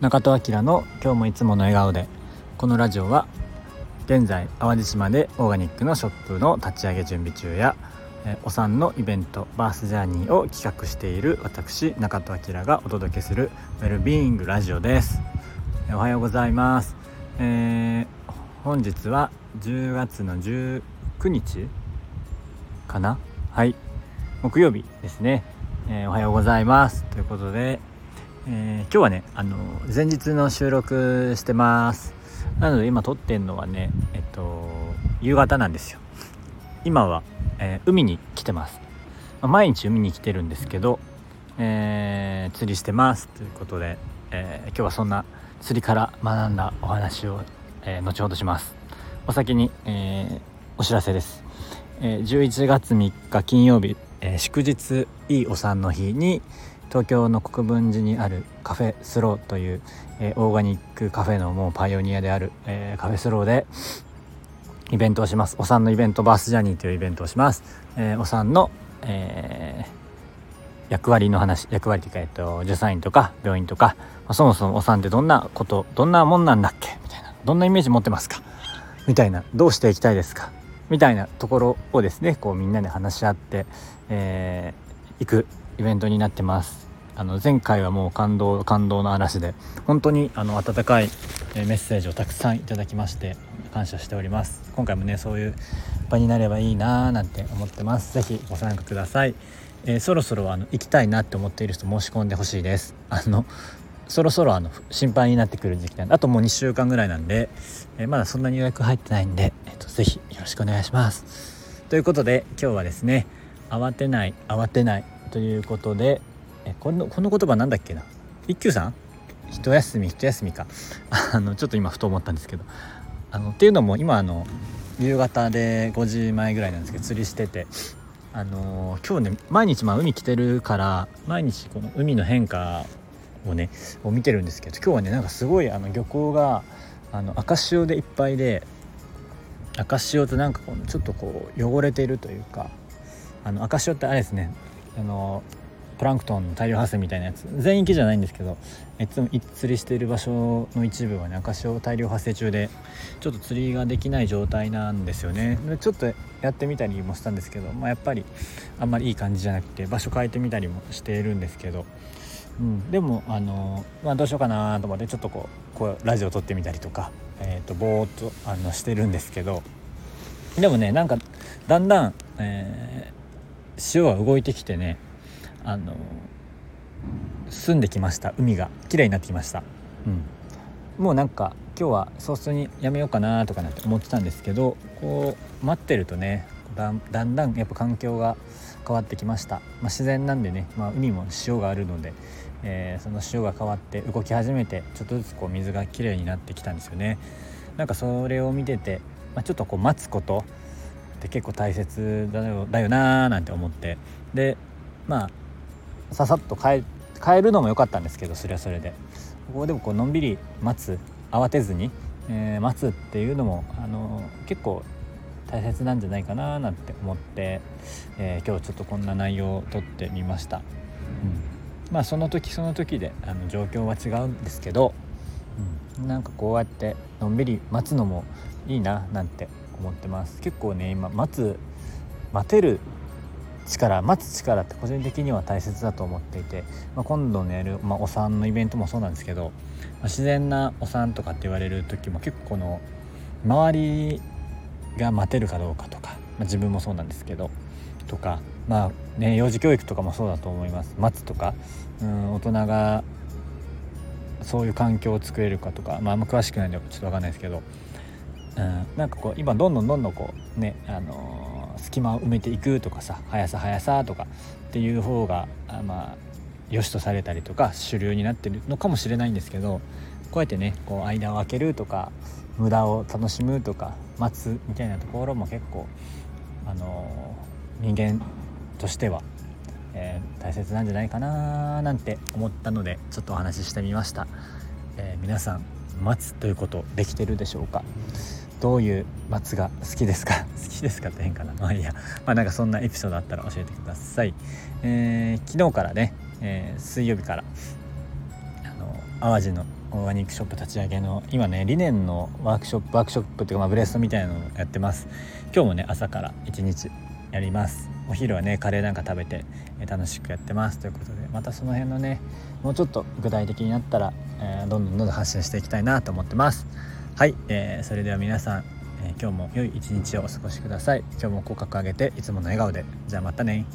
中戸明の今日もいつもの笑顔で。このラジオは現在淡路島でオーガニックのショップの立ち上げ準備中やお産のイベントバースジャーニーを企画している私中戸明がお届けするウェルビーイングラジオです。おはようございます、えー、本日は10月の19日かな？はい。木曜日ですね、えー、おはようございます。ということでえー、今日はねあの前日の収録してます。なので今撮ってんのはねえっと夕方なんですよ。今は、えー、海に来てます、まあ、毎日海に来てるんですけど、えー、釣りしてます。ということで、え今日はそんな釣りから学んだお話を、え後ほどします。お先に、えお知らせです、え11月3日金曜日、え祝日いいお産の日に、東京の国分寺にあるカフェスローという、えー、オーガニックカフェのもうパイオニアである、えー、カフェスローでイベントをします。お産のイベントバースジャーニーというイベントをします、えー、お産の、え役割の話役割というか、えっと、助産院とか病院とか、まあ、そもそもお産ってどんなことどんなもんなんだっけ？みたいな。どんなイメージ持ってますか？みたいな。どうしていきたいですか？みたいなところをですねこうみんなで話し合って、えー、行く。イベントになってます。あの前回はもう感動感動の嵐で本当にあの温かいメッセージをたくさんいただきまして感謝しております。今回もねそういう場になればいいなーなんて思ってます。是非ご参加ください、えー、そろそろあの行きたいなって思っている人申し込んでほしいです。あのそろそろあの心配になってくる時期なんであともう2週間ぐらいなんで、えー、まだそんなに予約入ってないんで、えーと、とぜひよろしくお願いします。ということで今日はですね慌てない慌てないということでえこのこの言葉なんだっけな？一休さん？一休み一休みか。あのちょっと今ふと思ったんですけど。あのっていうのも今あの夕方で5時前ぐらいなんですけど釣りしてて。あの、今日ね毎日まあ海来てるから毎日この海の変化をねを見てるんですけど今日はねなんかすごいあの漁港があの赤潮でいっぱいで赤潮ってなんかこうちょっとこう汚れてるというかあの赤潮ってあれですねあのプランクトンの大量発生みたいなやつ。全域じゃないんですけどいつも釣りしている場所の一部はね赤潮大量発生中でちょっと釣りができない状態なんですよね。でちょっとやってみたりもしたんですけど、まあ、やっぱりあんまりいい感じじゃなくて場所変えてみたりもしているんですけど、うん、でもあの、まあ、どうしようかなと思ってちょっとこうこうラジオ撮ってみたりとか、えー、とぼーっとあのしてるんですけど。でもねなんかだんだん、えー、潮は動いてきてねあの澄んできました。海が。綺麗になってきました、うん、もうなんか今日は早々にやめようかなとかなって思ってたんですけどこう待ってるとねだんだんやっぱ環境が変わってきました、まあ、自然なんでね、まあ、海も潮があるので、えー、その潮が変わって動き始めてちょっとずつこう水がきれいになってきたんですよね。なんかそれを見てて、まあ、ちょっとこう待つことって結構大切だよだよなーなんて思って。でまあささっと変え変えるのも良かったんですけどそれはそれで。ここでもこうのんびり待つ慌てずに、えー、待つっていうのもあの結構大切なんじゃないかななんて思って、えー、今日ちょっとこんな内容をとってみました、うん、まあその時その時であの状況は違うんですけど、うん、なんかこうやってのんびり待つのもいいななんて思ってます。結構ね今待つ待てる力待つ力って個人的には大切だと思っていて、まあ、今度のやる、まあ、お産のイベントもそうなんですけど、まあ、自然なお産とかって言われる時も結構この周りが待てるかどうかとか、ま、自分もそうなんですけどとかまあね幼児教育とかもそうだと思います。待つとかうん大人がそういう環境を作れるかとか、まあ、あんま詳しくないんでちょっと分かんないですけど、うん、なんかこう今どんどんどんどんこうねあのー隙間を埋めていくとかさ速さ速さとかっていう方がまあ良しとされたりとか主流になってるのかもしれないんですけどこうやってねこう間を空けるとか無駄を楽しむとか待つみたいなところも結構あの人間としては、えー、大切なんじゃないかななんて思ったのでちょっとお話ししてみました、え、皆さん待つということできてるでしょうか？どういう松が好きですか？好きですかって変かな？まあいいや。まあなんかそんなエピソードあったら教えてください、えー、昨日からね、えー、水曜日からあの淡路のオーガニックショップ立ち上げの今ね理念のワークショップワークショップっていうか、まあ、ブレストみたいなのをやってます。今日もね朝から一日やります。お昼はねカレーなんか食べて楽しくやってます。ということでまたその辺のねもうちょっと具体的になったら、えー、どんどんどんどん発信していきたいなと思ってます。はい、えー、それでは皆さん、えー、今日も良い一日をお過ごしください。今日も口角上げていつもの笑顔で。じゃあまたね。